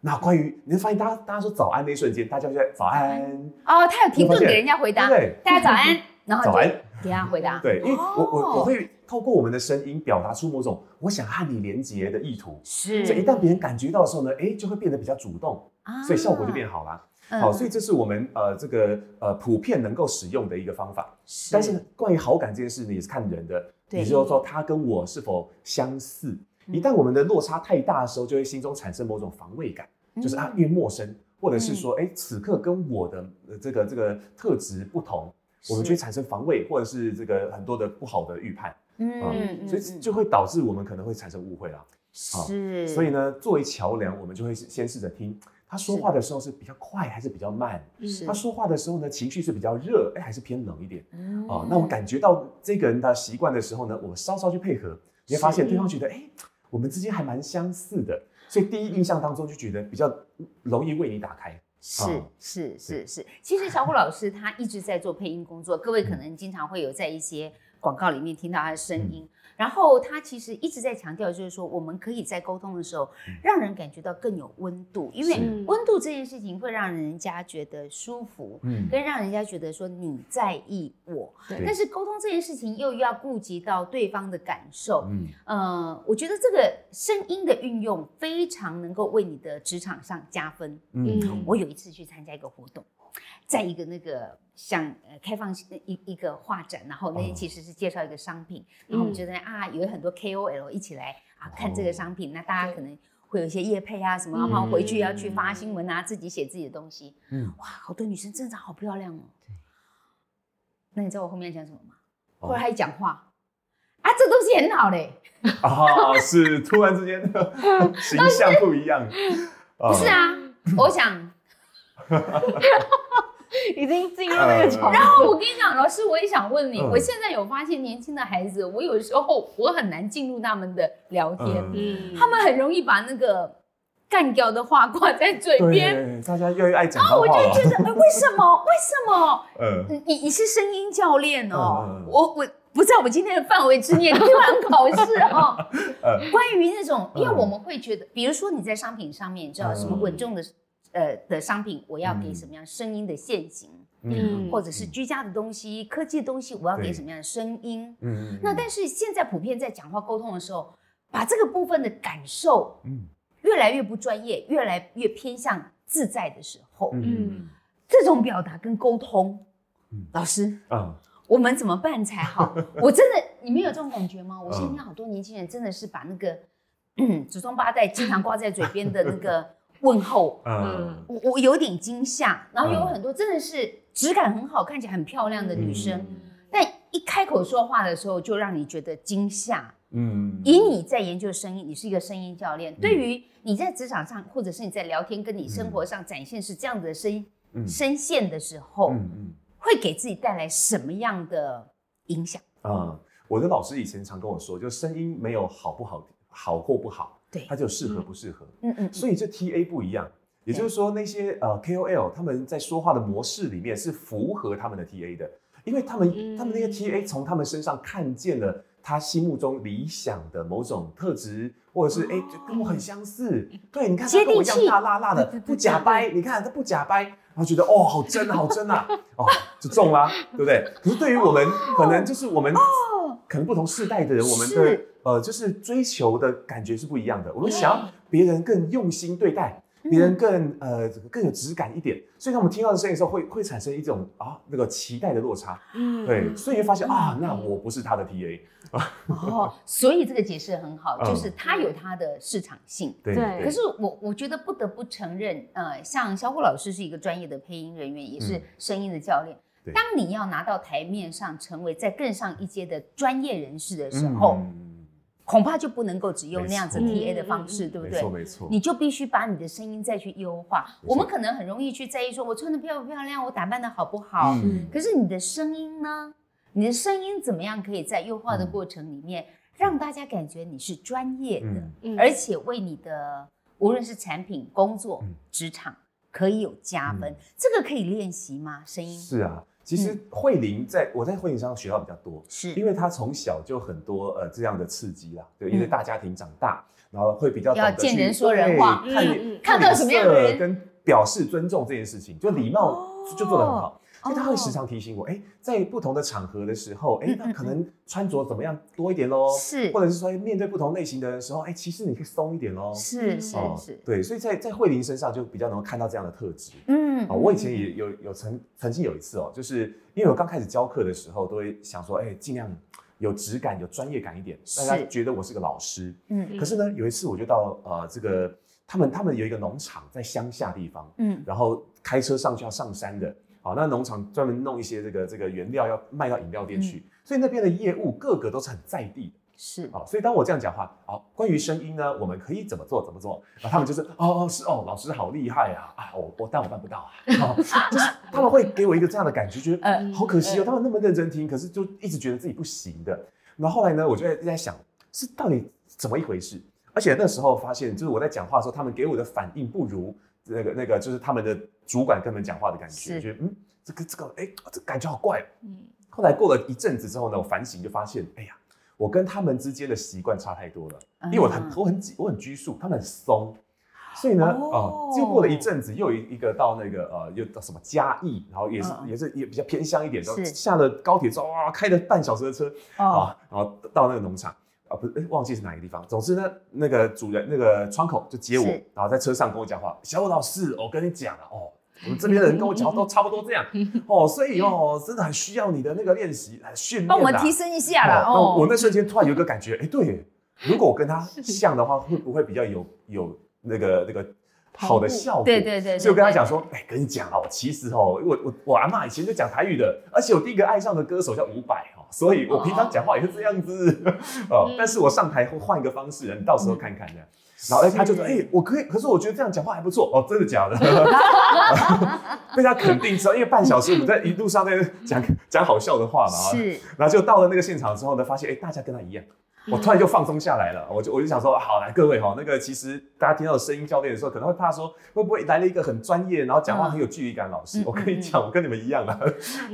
那关于你会发现，大家大家说早安那一瞬间，大家就在早安。哦，他有停顿给人家回答，对，大家早安，然后早安给他回答，对，因为我我我会。透过我们的声音表达出某种我想和你连接的意图，是。所以一旦别人感觉到的时候呢，哎，就会变得比较主动，啊，所以效果就变好了。好，所以这是我们呃这个呃普遍能够使用的一个方法。是但是关于好感这件事呢，也是看人的，也就是说他跟我是否相似。一旦我们的落差太大的时候，就会心中产生某种防卫感，就是啊越陌生，或者是说哎此刻跟我的这个这个特质不同，我们就会产生防卫，或者是这个很多的不好的预判。嗯，所以就会导致我们可能会产生误会啦。是，所以呢，作为桥梁，我们就会先试着听他说话的时候是比较快还是比较慢。是，他说话的时候呢，情绪是比较热，哎，还是偏冷一点。哦，那我感觉到这个人的习惯的时候呢，我们稍稍去配合，你会发现对方觉得，哎，我们之间还蛮相似的，所以第一印象当中就觉得比较容易为你打开。是是是是，其实小虎老师他一直在做配音工作，各位可能经常会有在一些。广告里面听到他的声音，然后他其实一直在强调，就是说我们可以在沟通的时候，让人感觉到更有温度，因为温度这件事情会让人家觉得舒服，嗯，跟让人家觉得说你在意我。但是沟通这件事情又要顾及到对方的感受，嗯，呃，我觉得这个声音的运用非常能够为你的职场上加分。嗯，我有一次去参加一个活动。在一个那个像呃开放一一个画展，然后那天其实是介绍一个商品，然后我们就在啊有很多 KOL 一起来啊看这个商品，那大家可能会有一些业配啊什么，然后回去要去发新闻啊，自己写自己的东西，嗯，哇，好多女生真的好漂亮哦。那你知道我后面讲什么吗？后来还讲话啊，这东西很好嘞。啊，是突然之间 形象不一样。不是啊，我想。已经进入那个场。然后我跟你讲，老师，我也想问你，我现在有发现年轻的孩子，我有时候我很难进入他们的聊天，嗯，他们很容易把那个干掉的话挂在嘴边，大家越爱讲。然后我就觉得，为什么？为什么？嗯，你你是声音教练哦，我我不在我们今天的范围之内，突然考试哦。关于那种，因为我们会觉得，比如说你在商品上面，你知道什么稳重的。呃的商品，我要给什么样声音的陷阱，嗯，或者是居家的东西、嗯、科技的东西，我要给什么样的声音，嗯，那但是现在普遍在讲话沟通的时候，把这个部分的感受，嗯，越来越不专业，越来越偏向自在的时候，嗯，这种表达跟沟通，嗯，老师啊，我们怎么办才好？我真的，你们有这种感觉吗？我现在听好多年轻人真的是把那个，嗯，祖宗八代经常挂在嘴边的那个。问候，嗯，我我有点惊吓，然后有很多真的是质感很好，看起来很漂亮的女生，嗯、但一开口说话的时候就让你觉得惊吓。嗯，以你在研究声音，你是一个声音教练，嗯、对于你在职场上或者是你在聊天，跟你生活上展现是这样子的声、嗯、声线的时候，嗯嗯，会给自己带来什么样的影响？啊，我的老师以前常跟我说，就声音没有好不好，好或不好。对，它就适合不适合，嗯嗯，所以这 T A 不一样，也就是说那些呃 K O L 他们在说话的模式里面是符合他们的 T A 的，因为他们他们那些 T A 从他们身上看见了他心目中理想的某种特质，或者是哎跟我很相似，对，你看他跟我一样大辣辣的，不假掰，你看他不假掰，然后觉得哦好真好真啊，哦就中啦，对不对？可是对于我们可能就是我们可能不同世代的人，我们的。呃，就是追求的感觉是不一样的。我们想要别人更用心对待，别人更呃更有质感一点，所以当我们听到的声音的时候，会会产生一种啊那个期待的落差。嗯，对，所以会发现啊，那我不是他的 TA。哦，所以这个解释很好，就是他有他的市场性。对。可是我我觉得不得不承认，呃，像小虎老师是一个专业的配音人员，也是声音的教练。当你要拿到台面上，成为在更上一阶的专业人士的时候。恐怕就不能够只用那样子 TA 的方式，对不对？没错，没错。你就必须把你的声音再去优化。我们可能很容易去在意说，我穿的漂不漂亮，我打扮的好不好。嗯。可是你的声音呢？你的声音怎么样可以在优化的过程里面，让大家感觉你是专业的，而且为你的无论是产品、工作、职场可以有加分。这个可以练习吗？声音？是啊。其实慧玲在我在慧玲身上学到比较多，是。因为她从小就很多呃这样的刺激啦，对，因为大家庭长大，然后会比较懂得见人说人话，看看到什么样的人跟表示尊重这件事情，就礼貌就做得很好。所以他会时常提醒我，哎，在不同的场合的时候，哎，那可能穿着怎么样多一点喽，是，或者是说面对不同类型的人时候，哎，其实你可以松一点喽，是是是，对，所以在在慧玲身上就比较能够看到这样的特质，嗯，我以前也有有曾曾经有一次哦，就是因为我刚开始教课的时候，都会想说，哎，尽量。有质感、有专业感一点，大家觉得我是个老师。嗯，可是呢，有一次我就到呃这个他们他们有一个农场在乡下地方，嗯，然后开车上去要上山的，好，那农场专门弄一些这个这个原料要卖到饮料店去，所以那边的业务个个都是很在地的。是啊，所以当我这样讲话，好，关于声音呢，我们可以怎么做怎么做，然后他们就是哦哦是哦，老师好厉害啊啊，我我但我办不到啊，就是他们会给我一个这样的感觉，觉得呃好可惜哦，他们那么认真听，可是就一直觉得自己不行的。然后后来呢，我就在在想，是到底怎么一回事？而且那时候发现，就是我在讲话的时候，他们给我的反应不如那个那个，就是他们的主管跟他们讲话的感觉，觉得嗯，这个这个哎，这感觉好怪。嗯。后来过了一阵子之后呢，我反省就发现，哎呀。我跟他们之间的习惯差太多了，因为我很我很我很拘束，他们很松，所以呢，哦，就过了一阵子，又一一个到那个呃，又到什么嘉义，然后也是也是也比较偏乡一点，然后下了高铁之后哇，开了半小时的车啊，然后到那个农场啊，不是哎忘记是哪个地方，总之呢，那个主人那个窗口就接我，然后在车上跟我讲话，小武老师，我跟你讲了哦。我们这边的人跟我讲都 差不多这样哦，所以哦，真的很需要你的那个练习来训练，帮我们提升一下啦哦。我那瞬间突然有一个感觉，哎，对，如果我跟他像的话，会不会比较有有那个那个好的效果？对对对。所以我跟他讲说，哎，跟你讲哦，其实哦，我我我阿嬷以前就讲台语的，而且我第一个爱上的歌手叫伍佰哦，所以我平常讲话也是这样子 哦。但是我上台会换一个方式，你到时候看看这样。然后哎，他就说：“哎，我可以，可是我觉得这样讲话还不错哦，真的假的？” 被他肯定之后，因为半小时我们在一路上在讲讲好笑的话嘛，是。然后就到了那个现场之后呢，发现哎，大家跟他一样。我突然就放松下来了，我就我就想说，好来各位哈，那个其实大家听到声音教练的时候，可能会怕说会不会来了一个很专业，然后讲话很有距离感老师。我跟你讲，我跟你们一样啊。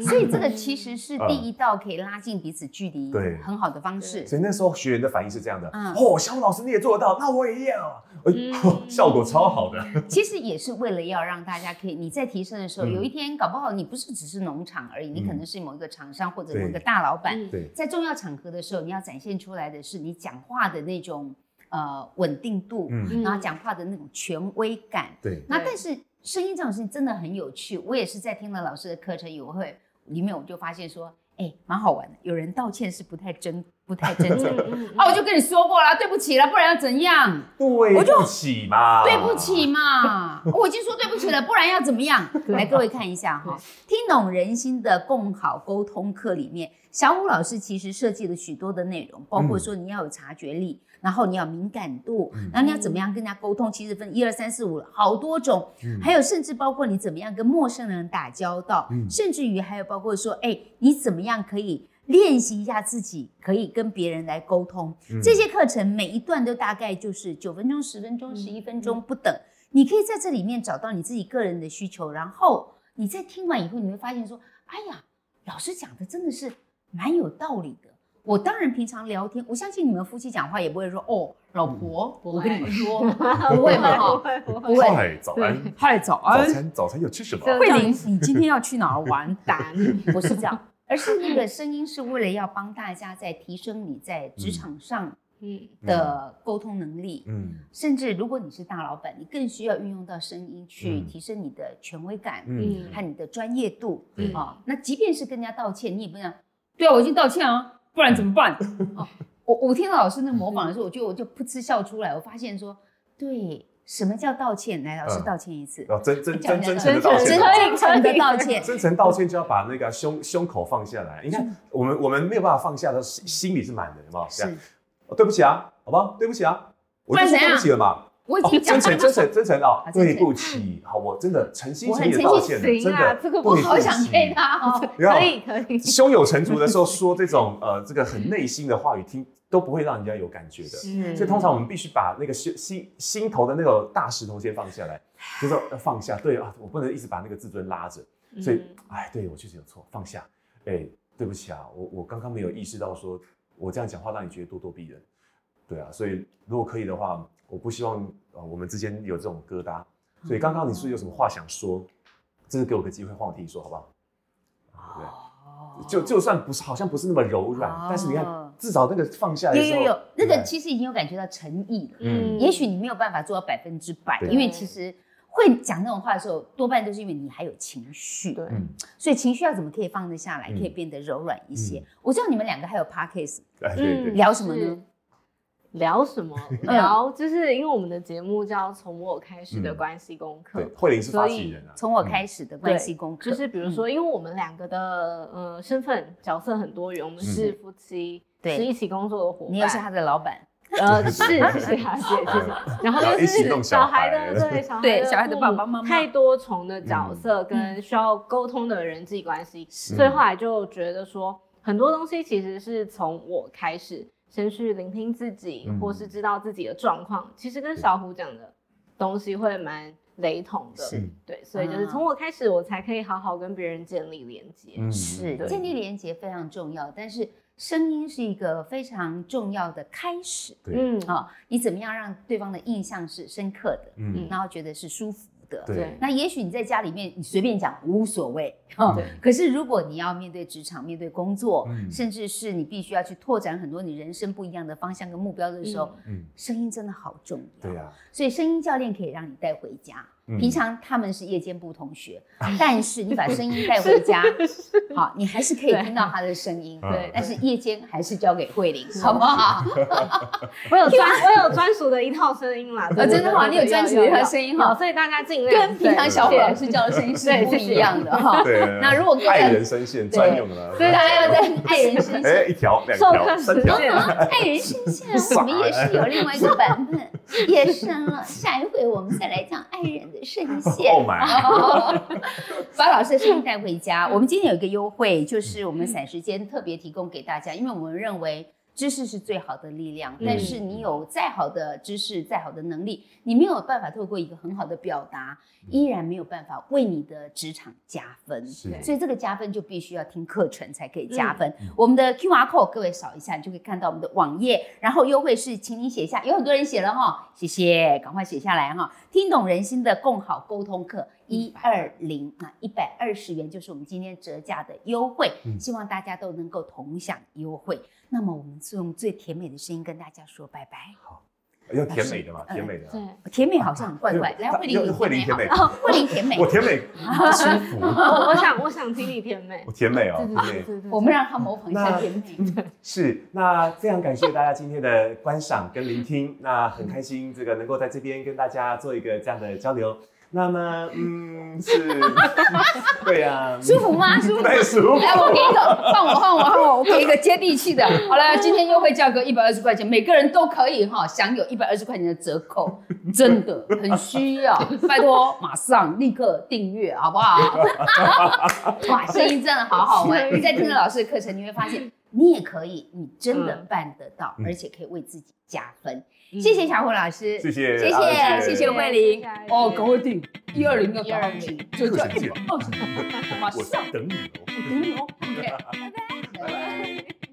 所以这个其实是第一道可以拉近彼此距离对很好的方式。所以那时候学员的反应是这样的，哦，小武老师你也做得到，那我也要，效果超好的。其实也是为了要让大家可以你在提升的时候，有一天搞不好你不是只是农场而已，你可能是某一个厂商或者某一个大老板。对，在重要场合的时候，你要展现出来的是你讲话。的那种呃稳定度，嗯，然后讲话的那种权威感，对。那但是声音这种事情真的很有趣，我也是在听了老师的课程以后，会里面我就发现说，哎，蛮好玩的。有人道歉是不太真，不太真诚。啊，我就跟你说过了，对不起了，不然要怎样？对不起嘛，对不起嘛，我已经说对不起了，不然要怎么样？来，各位看一下哈，听懂人心的共好沟通课里面。小五老师其实设计了许多的内容，包括说你要有察觉力，嗯、然后你要敏感度，嗯、然后你要怎么样跟人家沟通，其实分一二三四五好多种，嗯、还有甚至包括你怎么样跟陌生人打交道，嗯、甚至于还有包括说，哎，你怎么样可以练习一下自己可以跟别人来沟通，嗯、这些课程每一段都大概就是九分钟、十分钟、十一分钟不等，嗯、你可以在这里面找到你自己个人的需求，然后你在听完以后，你会发现说，哎呀，老师讲的真的是。蛮有道理的。我当然平常聊天，我相信你们夫妻讲话也不会说哦，老婆，我跟你们说，不会吗？不会，不会。嗨，早安。嗨，早安。早餐，早餐要吃什么？慧玲，你今天要去哪儿玩？蛋？不是这样，而是那个声音是为了要帮大家在提升你在职场上的沟通能力。嗯。甚至如果你是大老板，你更需要运用到声音去提升你的权威感，嗯，和你的专业度。啊，那即便是跟人家道歉，你也不能。对啊，我已经道歉啊，不然怎么办？哦、我我听到老师那模仿的时候，我就我就噗嗤笑出来。我发现说，对，什么叫道歉？来，老师道歉一次。哦、嗯，真真真真诚的道歉，真诚的道歉。真诚道歉就要把那个胸胸口放下来。你看，我们我们没有办法放下的，心心里是满的，有没有？是。对不起啊，好不好？对不起啊，我就说对不起了嘛。我已经讲真诚真诚真诚哦，对不起，好，我真的诚心诚意的道歉，真的，这个我好想配他哦，可以可以，胸有成竹的时候说这种呃这个很内心的话语，听都不会让人家有感觉的，所以通常我们必须把那个心心心头的那个大石头先放下来，就说要放下，对啊，我不能一直把那个自尊拉着，所以哎，对我确实有错，放下，哎，对不起啊，我我刚刚没有意识到说我这样讲话让你觉得咄咄逼人，对啊，所以如果可以的话。我不希望呃我们之间有这种疙瘩，所以刚刚你是有什么话想说？真的给我个机会换我替你说好不好？就就算不是好像不是那么柔软，但是你看至少那个放下来有有有，那个其实已经有感觉到诚意了。嗯，也许你没有办法做到百分之百，因为其实会讲那种话的时候，多半都是因为你还有情绪。对，所以情绪要怎么可以放得下来，可以变得柔软一些？我知道你们两个还有 podcast，嗯，聊什么呢？聊什么？聊就是因为我们的节目叫《从我开始的关系功课》，慧玲是发起人啊。从我开始的关系功课，就是比如说，因为我们两个的呃身份角色很多元，我们是夫妻，对，是一起工作的伙伴。你也是他的老板，呃，是是啊，谢谢谢谢。然后就是 小孩的对小孩对小孩的爸爸妈妈，太多重的角色跟需要沟通的人际关系，所以后来就觉得说，很多东西其实是从我开始。先去聆听自己，或是知道自己的状况，嗯、其实跟小虎讲的东西会蛮雷同的。是，对，所以就是从我开始，我才可以好好跟别人建立连接。嗯，是，对建立连接非常重要，但是声音是一个非常重要的开始。嗯，啊、哦，你怎么样让对方的印象是深刻的？嗯，然后觉得是舒服。对，那也许你在家里面你随便讲无所谓，对。可是如果你要面对职场、面对工作，甚至是你必须要去拓展很多你人生不一样的方向跟目标的时候，嗯，声音真的好重要。对啊，所以声音教练可以让你带回家。平常他们是夜间部同学，但是你把声音带回家，好，你还是可以听到他的声音。对，但是夜间还是交给慧玲，好。不好？我有专我有专属的一套声音啦，真的好，你有专属的一套声音哈，所以大家尽量跟平常小虎老师教的声音是不一样的哈。对，那如果爱人声线专用的，所以大家要在爱人声线，哎，一条、两条、三条，爱人声线，我们也是有另外一个版本，也生了。下一回我们再来讲爱人的。声线，把老师的声音带回家。我们今天有一个优惠，就是我们散时间特别提供给大家，因为我们认为。知识是最好的力量，但是你有再好的知识、再好的能力，你没有办法透过一个很好的表达，依然没有办法为你的职场加分。所以这个加分就必须要听课程才可以加分。嗯、我们的 QR code 各位扫一下，你就可以看到我们的网页。然后优惠是，请你写下，有很多人写了哈，谢谢，赶快写下来哈。听懂人心的共好沟通课一二零啊，一百二十元就是我们今天折价的优惠，希望大家都能够同享优惠。那么我们就用最甜美的声音跟大家说拜拜。好，要甜美的嘛，甜美的。对，甜美好像很怪怪。来，慧玲，慧玲甜美。慧玲甜美。我甜美，舒服。我我想我想听你甜美。我甜美哦，对对对。我们让他模仿一下甜美。是，那非常感谢大家今天的观赏跟聆听，那很开心这个能够在这边跟大家做一个这样的交流。那么，嗯，是，对呀，舒服吗？舒服，舒服。来，我给一个，换我，换我，换我，我给一个接地气的。好了，今天优惠价格一百二十块钱，每个人都可以哈享有一百二十块钱的折扣，真的很需要，拜托，马上立刻订阅，好不好？哇，声音真的好好玩。你在听着老师的课程，你会发现你也可以，你真的办得到，而且可以为自己加分。谢谢小虎老师，谢谢，谢谢，谢谢。慧玲。哦，赶快定一二零要赶快定，就叫一百二十，马上。等你哦，等你哦，OK，拜拜，拜拜。